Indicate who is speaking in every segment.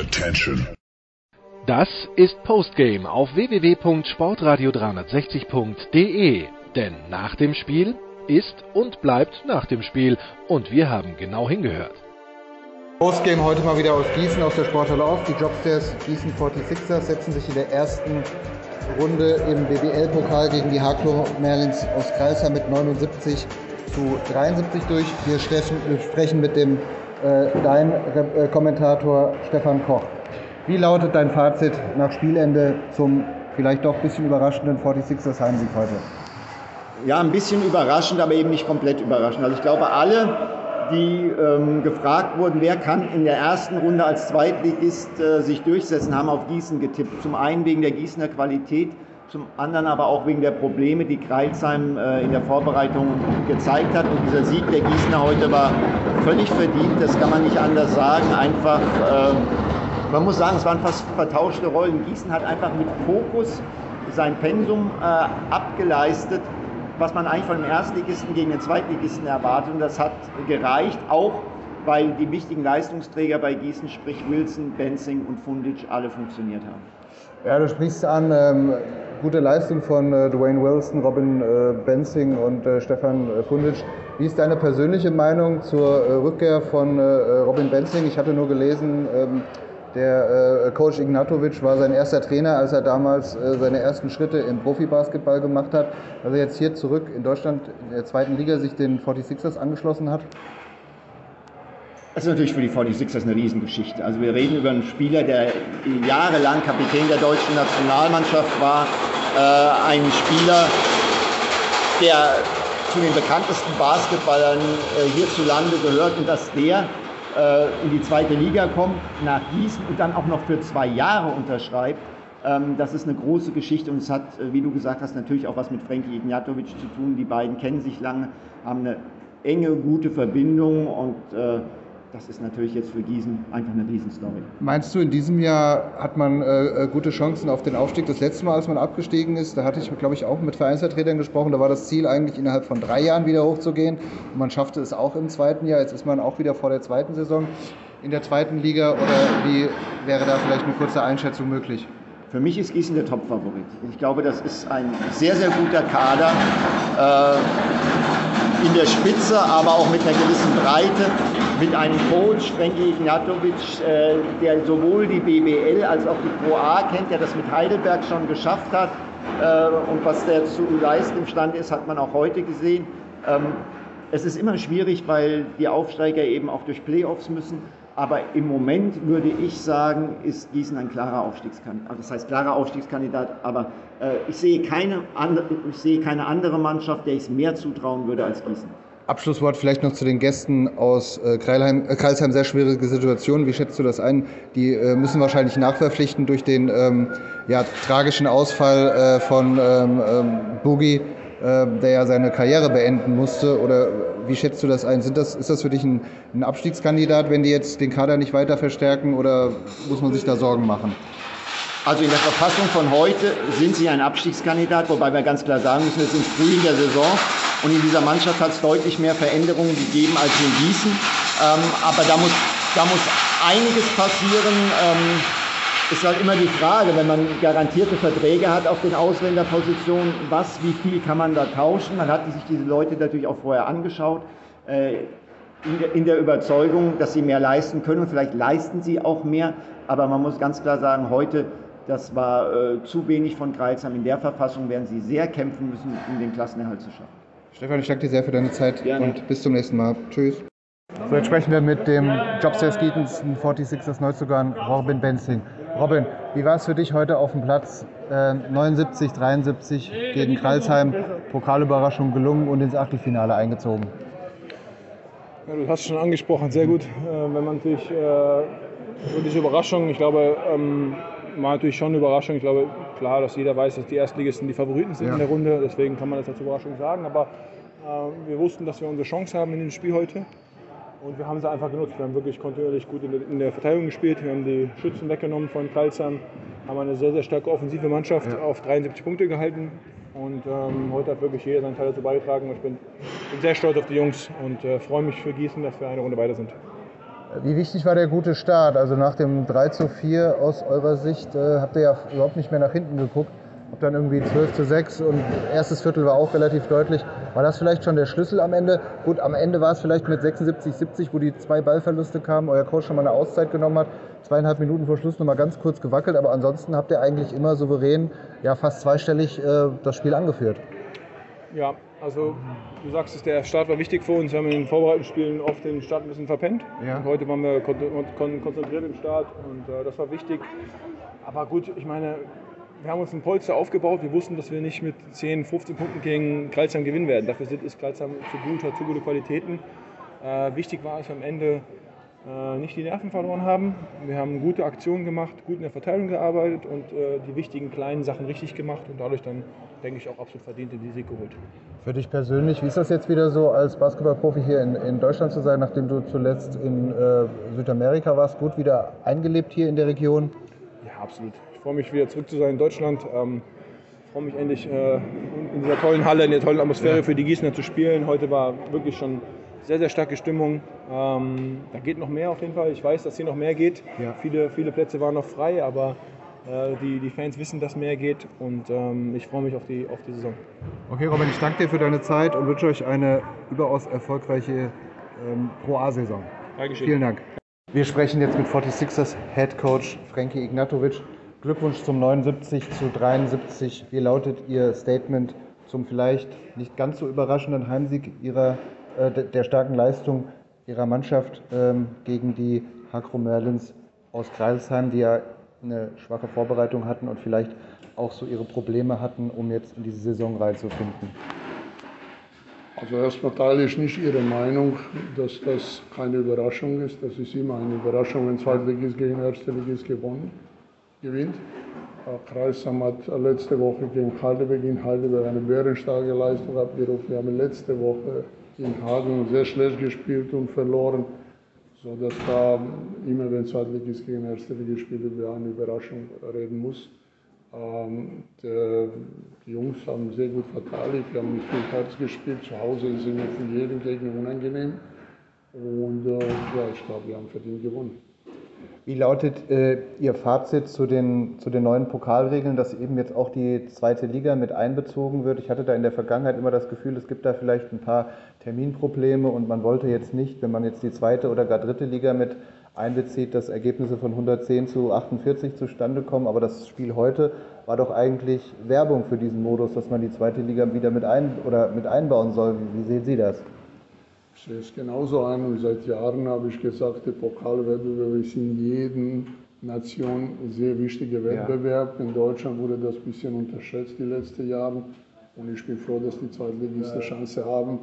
Speaker 1: Attention.
Speaker 2: Das ist Postgame auf www.sportradio360.de. Denn nach dem Spiel ist und bleibt nach dem Spiel. Und wir haben genau hingehört.
Speaker 3: Postgame heute mal wieder aus Gießen, aus der Sporthalle auf. Die Jobstairs Gießen 46ers setzen sich in der ersten Runde im BBL-Pokal gegen die Hardcore Merlins aus Kreisheim mit 79 zu 73 durch. Wir sprechen mit dem dein äh, Kommentator Stefan Koch. Wie lautet dein Fazit nach Spielende zum vielleicht doch ein bisschen überraschenden 46ers Heimsieg heute?
Speaker 4: Ja, ein bisschen überraschend, aber eben nicht komplett überraschend. Also ich glaube, alle, die ähm, gefragt wurden, wer kann in der ersten Runde als Zweitligist äh, sich durchsetzen, haben auf Gießen getippt. Zum einen wegen der Gießener Qualität, zum anderen aber auch wegen der Probleme, die Kreilsheim äh, in der Vorbereitung gezeigt hat. Und dieser Sieg der Gießener heute war völlig verdient, das kann man nicht anders sagen. Einfach, äh, man muss sagen, es waren fast vertauschte Rollen. Gießen hat einfach mit Fokus sein Pensum äh, abgeleistet, was man eigentlich von dem Erstligisten gegen den Zweitligisten erwartet. Und das hat gereicht, auch weil die wichtigen Leistungsträger bei Gießen, sprich Wilson, Benzing und Fundic, alle funktioniert haben.
Speaker 3: Ja, du sprichst an, ähm, gute Leistung von äh, Dwayne Wilson, Robin äh, Benzing und äh, Stefan äh, Fundic. Wie ist deine persönliche Meinung zur äh, Rückkehr von äh, Robin Benzing? Ich hatte nur gelesen, ähm, der Coach Ignatovic war sein erster Trainer, als er damals seine ersten Schritte im Profibasketball gemacht hat. Er jetzt hier zurück in Deutschland in der zweiten Liga sich den 46ers angeschlossen hat.
Speaker 4: Das ist natürlich für die 46ers eine Riesengeschichte. Also wir reden über einen Spieler, der jahrelang Kapitän der deutschen Nationalmannschaft war. Äh, ein Spieler, der zu den bekanntesten Basketballern äh, hierzulande gehört und dass der äh, in die zweite Liga kommt, nach Gießen und dann auch noch für zwei Jahre unterschreibt. Ähm, das ist eine große Geschichte und es hat, äh, wie du gesagt hast, natürlich auch was mit Frankie Ignatovic zu tun. Die beiden kennen sich lange, haben eine enge, gute Verbindung und äh, das ist natürlich jetzt für Gießen einfach eine Riesenstory.
Speaker 3: Meinst du, in diesem Jahr hat man äh, gute Chancen auf den Aufstieg? Das letzte Mal, als man abgestiegen ist, da hatte ich, glaube ich, auch mit Vereinsvertretern gesprochen. Da war das Ziel eigentlich innerhalb von drei Jahren wieder hochzugehen. Und man schaffte es auch im zweiten Jahr. Jetzt ist man auch wieder vor der zweiten Saison in der zweiten Liga. Oder wie wäre da vielleicht eine kurze Einschätzung möglich?
Speaker 4: Für mich ist Gießen der Topfavorit. Ich glaube, das ist ein sehr, sehr guter Kader. Äh, in der Spitze, aber auch mit einer gewissen Breite, mit einem Coach, Frankie Ignatovic, äh, der sowohl die BBL als auch die Pro A kennt, der das mit Heidelberg schon geschafft hat. Äh, und was der zu leisten imstande ist, hat man auch heute gesehen. Ähm, es ist immer schwierig, weil die Aufsteiger eben auch durch Playoffs müssen. Aber im Moment würde ich sagen, ist Gießen ein klarer Aufstiegskandidat. Also das heißt klarer Aufstiegskandidat, aber äh, ich, sehe keine andere, ich sehe keine andere Mannschaft, der ich es mehr zutrauen würde als Gießen.
Speaker 3: Abschlusswort vielleicht noch zu den Gästen aus äh, Kreilheim. Äh, Kreilsheim, sehr schwierige Situation. Wie schätzt du das ein? Die äh, müssen wahrscheinlich nachverpflichten durch den ähm, ja, tragischen Ausfall äh, von ähm, ähm, Boogie, äh, der ja seine Karriere beenden musste. Oder wie schätzt du das ein? Sind das, ist das für dich ein, ein Abstiegskandidat, wenn die jetzt den Kader nicht weiter verstärken oder muss man sich da Sorgen machen?
Speaker 4: Also in der Verfassung von heute sind sie ein Abstiegskandidat, wobei wir ganz klar sagen müssen, wir sind früh in der Saison und in dieser Mannschaft hat es deutlich mehr Veränderungen gegeben als in Gießen. Ähm, aber da muss, da muss einiges passieren. Ähm, ist halt immer die Frage, wenn man garantierte Verträge hat auf den Ausländerpositionen, was, wie viel kann man da tauschen? Man hat sich diese Leute natürlich auch vorher angeschaut, äh, in der Überzeugung, dass sie mehr leisten können und vielleicht leisten sie auch mehr. Aber man muss ganz klar sagen, heute, das war äh, zu wenig von Kreilsheim. In der Verfassung werden sie sehr kämpfen müssen, um den Klassenerhalt zu schaffen.
Speaker 3: Stefan, ich danke dir sehr für deine Zeit
Speaker 4: Gerne.
Speaker 3: und bis zum nächsten Mal. Tschüss. So, jetzt sprechen wir mit dem Jobstairs Gietens 46ers Neuzugang Robin Benzing. Robin, wie war es für dich heute auf dem Platz? Äh, 79, 73 gegen Kralsheim, Pokalüberraschung gelungen und ins Achtelfinale eingezogen.
Speaker 5: Ja, du hast es schon angesprochen, sehr gut. Äh, wenn man natürlich äh, wirklich Überraschung, ich glaube, ähm, war natürlich schon eine Überraschung. Ich glaube, klar, dass jeder weiß, dass die Erstligisten die Favoriten sind
Speaker 3: Ja.
Speaker 5: in der Runde. Deswegen kann man das als Überraschung sagen. Aber äh, wir wussten, dass wir unsere Chance haben in dem Spiel heute. Und wir haben sie einfach genutzt. Wir haben wirklich kontinuierlich gut in der, in der Verteidigung gespielt. Wir haben die Schützen weggenommen von Kreilsheim. Haben eine sehr, sehr starke offensive Mannschaft auf 73 Punkte gehalten. Und ähm, heute hat wirklich jeder seinen Teil dazu beigetragen. Und ich bin, bin sehr stolz auf die Jungs und äh, freue mich für Gießen, dass wir eine Runde weiter sind.
Speaker 3: Wie wichtig war der gute Start? Also nach dem 3 zu 4 aus eurer Sicht äh, habt ihr ja überhaupt nicht mehr nach hinten geguckt. Habt dann irgendwie 12 zu 6 und erstes Viertel war auch relativ deutlich. War das vielleicht schon der Schlüssel am Ende? Gut, am Ende war es vielleicht mit 76, 70, wo die zwei Ballverluste kamen, euer Coach schon mal eine Auszeit genommen hat, zweieinhalb Minuten vor Schluss nochmal ganz kurz gewackelt, aber ansonsten habt ihr eigentlich immer souverän, ja fast zweistellig äh, das Spiel angeführt.
Speaker 5: Ja, also du sagst der Start war wichtig für uns. Wir haben in den vorbereitenden Spielen oft den Start ein bisschen verpennt. Ja. Heute waren wir konzentriert im Start und äh, das war wichtig. Aber gut, ich meine, wir haben uns ein Polster aufgebaut. Wir wussten, dass wir nicht mit 10, 15 Punkten gegen Kreuzheim gewinnen werden. Dafür ist Kreuzheim zu gut, hat zu gute Qualitäten. Äh, wichtig war es am Ende, äh, nicht die Nerven verloren haben. Wir haben gute Aktionen gemacht, gut in der Verteilung gearbeitet und äh, die wichtigen kleinen Sachen richtig gemacht und dadurch dann, denke ich, auch absolut verdient den Sieg geholt.
Speaker 3: Für dich persönlich, wie ist das jetzt wieder so, als Basketballprofi hier in, in Deutschland zu sein, nachdem du zuletzt in äh, Südamerika warst, gut wieder eingelebt hier in der Region?
Speaker 5: Ja, absolut. Ich freue mich wieder zurück zu sein in Deutschland. Ähm, ich freue mich endlich äh, in dieser tollen Halle, in der tollen Atmosphäre ja. für die Gießener zu spielen. Heute war wirklich schon sehr, sehr starke Stimmung. Ähm, da geht noch mehr auf jeden Fall. Ich weiß, dass hier noch mehr geht. Ja. Viele, viele Plätze waren noch frei, aber die, die Fans wissen, dass mehr geht und ähm, ich freue mich auf die, auf die Saison.
Speaker 3: Okay, Robin, ich danke dir für deine Zeit und wünsche euch eine überaus erfolgreiche ähm, Pro A-Saison.
Speaker 5: Dankeschön.
Speaker 3: Vielen Dank. Wir sprechen jetzt mit 46ers Head Coach Frankie Ignatovic. Glückwunsch zum 79 zu 73. Wie lautet Ihr Statement zum vielleicht nicht ganz so überraschenden Heimsieg Ihrer äh, der starken Leistung ihrer Mannschaft ähm, gegen die Hakro Merlins aus Kreisheim, die ja eine schwache Vorbereitung hatten und vielleicht auch so ihre Probleme hatten, um jetzt in diese Saison reinzufinden?
Speaker 1: Also erstmal teile ich nicht Ihre Meinung, dass das keine Überraschung ist. Das ist immer eine Überraschung, wenn Zweitligist gegen Erstligist gewonnen, gewinnt. Kreisheim hat letzte Woche gegen Heidelberg in Heidelberg eine bärenstarke Leistung abgerufen. Wir haben letzte Woche in Hagen sehr schlecht gespielt und verloren, sodass da immer, wenn Zweitligist gegen Erstligist spielt, über eine Überraschung reden muss. Ähm, der, die Jungs haben sehr gut verteidigt, wir haben mit viel Herz gespielt. Zu Hause sind wir für jeden Gegner unangenehm. Und äh, ja, ich glaube, wir haben verdient gewonnen.
Speaker 3: Wie lautet äh, Ihr Fazit zu den, zu den neuen Pokalregeln, dass eben jetzt auch die zweite Liga mit einbezogen wird? Ich hatte da in der Vergangenheit immer das Gefühl, es gibt da vielleicht ein paar Terminprobleme und man wollte jetzt nicht, wenn man jetzt die zweite oder gar dritte Liga mit einbezieht, dass Ergebnisse von 110 zu 48 zustande kommen. Aber das Spiel heute war doch eigentlich Werbung für diesen Modus, dass man die zweite Liga wieder mit, ein, oder mit einbauen soll. Wie sehen Sie das?
Speaker 1: Ich sehe es genauso an und seit Jahren habe ich gesagt, der Pokalwettbewerb ist in jedem Nation ein sehr wichtiger Wettbewerb. Ja. In Deutschland wurde das ein bisschen unterschätzt die letzten Jahre und ich bin froh, dass die Zweitligisten ja. Chance haben.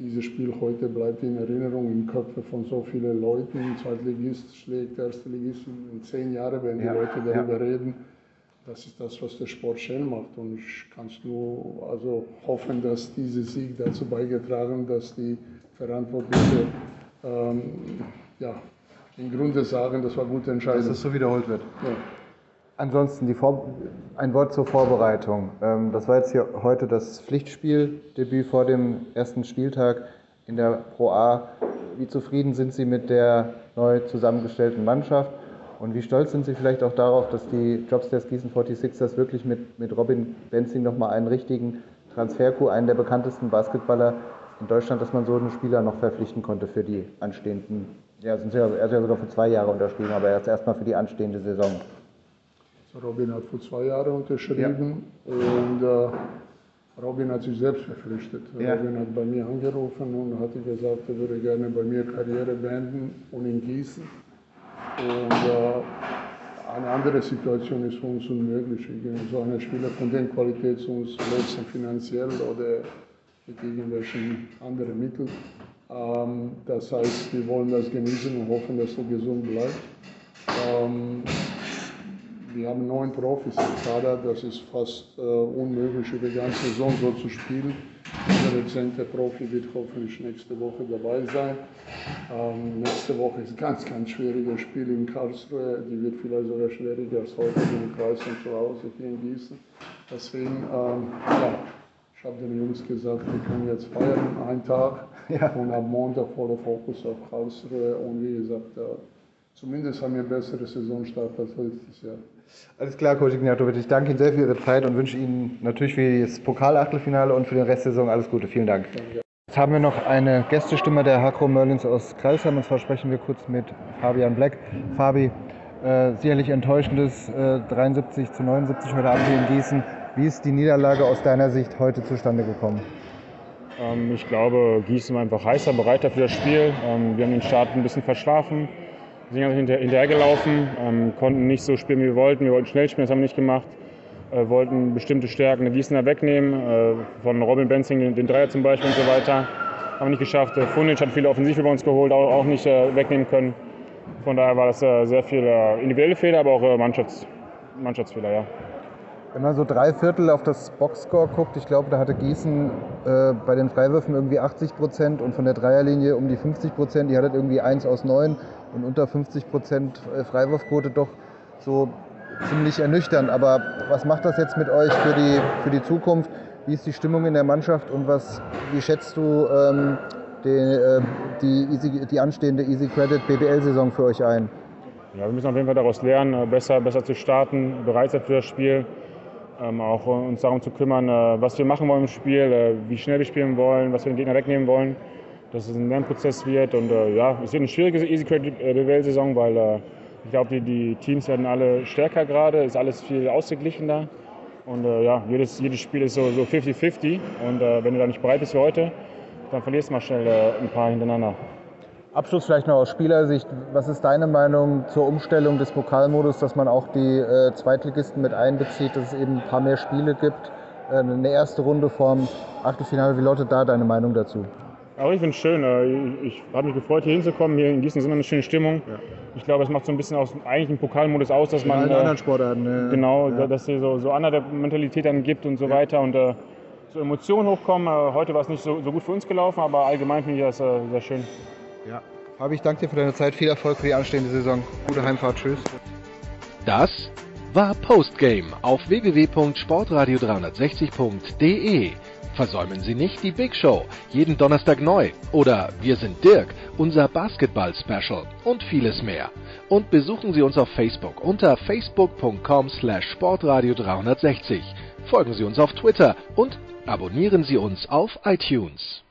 Speaker 1: Dieses Spiel heute bleibt in Erinnerung, im Köpfe von so vielen Leuten. Zweitligist schlägt Erstligist in zehn Jahren, werden die ja. Leute darüber reden. Das ist das, was der Sport schön macht. Und ich kann nur also hoffen, dass dieser Sieg dazu beigetragen dass die Verantwortliche ähm, ja, im Grunde sagen, das war gute Entscheidung.
Speaker 3: Dass das so wiederholt wird. Ja. Ansonsten ein Wort zur Vorbereitung. Ähm, das war jetzt hier heute das Pflichtspieldebüt vor dem ersten Spieltag in der Pro A. Wie zufrieden sind Sie mit der neu zusammengestellten Mannschaft? Und wie stolz sind Sie vielleicht auch darauf, dass die Jobsters Gießen 46ers wirklich mit, mit Robin Benzing nochmal einen richtigen Transfercoup, einen der bekanntesten Basketballer in Deutschland, dass man so einen Spieler noch verpflichten konnte für die anstehenden, ja, sind ja, er ist ja sogar für zwei Jahre unterschrieben, aber erst erstmal für die anstehende Saison.
Speaker 1: Robin hat vor zwei Jahren unterschrieben ja. und äh, Robin hat sich selbst verpflichtet. Ja. Robin hat bei mir angerufen und hat gesagt, er würde gerne bei mir Karriere beenden und in Gießen. Und äh, eine andere Situation ist für uns unmöglich. So ein Spieler von der Qualität zu uns leisten finanziell oder mit irgendwelchen anderen Mitteln. Ähm, das heißt, wir wollen das genießen und hoffen, dass er gesund bleibt. Ähm, wir haben neun Profis im Kader, das ist fast äh, unmöglich, über die ganze Saison so zu spielen. Der rezente Profi wird hoffentlich nächste Woche dabei sein. Ähm, nächste Woche ist ein ganz, ganz schwieriges Spiel in Karlsruhe. Die wird vielleicht sogar schwieriger als heute im Kreis und zu Hause hier in Gießen. Deswegen, ähm, ja, ich habe den Jungs gesagt, wir können jetzt feiern, einen Tag. Ja. Und am Montag voller Fokus auf Karlsruhe und wie gesagt, zumindest haben wir einen besseren Saisonstart als letztes Jahr.
Speaker 3: Alles klar, Coach Ignatovic. Ich danke Ihnen sehr für Ihre Zeit und wünsche Ihnen natürlich für das Pokalachtelfinale und für den Rest der Saison alles Gute. Vielen Dank. Jetzt haben wir noch eine Gästestimme der Hakro Merlins aus Kreisheim und zwar sprechen wir kurz mit Fabian Black. Fabi, äh, sicherlich enttäuschendes äh, 73 zu 79 heute Abend in Gießen. Wie ist die Niederlage aus deiner Sicht heute zustande gekommen?
Speaker 6: Ähm, ich glaube, Gießen war einfach heißer, bereiter für das Spiel. Ähm, wir haben den Start ein bisschen verschlafen sind also hinter, hinterhergelaufen, ähm, konnten nicht so spielen, wie wir wollten. Wir wollten schnell spielen, das haben wir nicht gemacht. Äh, wollten bestimmte Stärken der Gießener wegnehmen, äh, von Robin Benzing den, Dreier zum Beispiel und so weiter. Haben wir nicht geschafft. Äh, Fundic hat viele Offensive bei uns geholt, auch, nicht wegnehmen können. Von daher war das sehr viele individuelle Fehler, aber auch Mannschafts-, Mannschaftsfehler, ja.
Speaker 3: Wenn man so drei Viertel auf das Boxscore guckt, ich glaube, da hatte Gießen äh, bei den Freiwürfen irgendwie 80 Prozent und von der Dreierlinie um die 50 Prozent. Die hattet irgendwie eins aus neun und unter 50 Prozent äh, Freiwurfquote doch so ziemlich ernüchternd. Aber was macht das jetzt mit euch für die, für die Zukunft? Wie ist die Stimmung in der Mannschaft und was, wie schätzt du ähm, die, äh, die, Easy, die anstehende Easy Credit BBL-Saison für euch ein?
Speaker 6: Ja, wir müssen auf jeden Fall daraus lernen, äh, besser, besser zu starten, bereit sein für das Spiel. Ähm, auch uns darum zu kümmern, äh, was wir machen wollen im Spiel, äh, wie schnell wir spielen wollen, was wir den Gegner wegnehmen wollen dass es ein Lernprozess wird. Und äh, ja, es wird eine schwierige Easy Credit BWL-Saison, weil äh, ich glaube, die, die, Teams werden alle stärker gerade, ist alles viel ausgeglichener. Und äh, ja, jedes, jedes Spiel ist so 50-50. So und äh, wenn du da nicht bereit bist für heute, dann verlierst du mal schnell ein paar hintereinander.
Speaker 3: Abschluss vielleicht noch aus Spielersicht. Was ist deine Meinung zur Umstellung des Pokalmodus, dass man auch die äh, Zweitligisten mit einbezieht, dass es eben ein paar mehr Spiele gibt? eine erste Runde vorm Achtelfinale. Wie lautet da deine Meinung dazu?
Speaker 6: Auch ich finde es schön. Äh, ich, ich habe mich gefreut, hier hinzukommen. Hier in Gießen ist immer eine schöne Stimmung. Ja. Ich glaube, es macht so ein bisschen aus eigentlich einen Pokalmodus aus, dass man.
Speaker 3: In äh, anderen Sportarten.
Speaker 6: Ja. Genau, ja. dass es so, so andere Mentalität dann gibt und so weiter. Und äh, so Emotionen hochkommen. Äh, heute war es nicht so, so, gut für uns gelaufen, aber allgemein finde ich das äh, sehr schön.
Speaker 3: Fabi, ich danke dir für deine Zeit. Viel Erfolg für die anstehende Saison. Gute Heimfahrt. Tschüss.
Speaker 2: Das war Postgame auf www.sportradio360.de. Versäumen Sie nicht die Big Show, jeden Donnerstag neu. Oder Wir sind Dirk, unser Basketball-Special und vieles mehr. Und besuchen Sie uns auf Facebook unter facebook.com slash sportradio360. Folgen Sie uns auf Twitter und abonnieren Sie uns auf iTunes.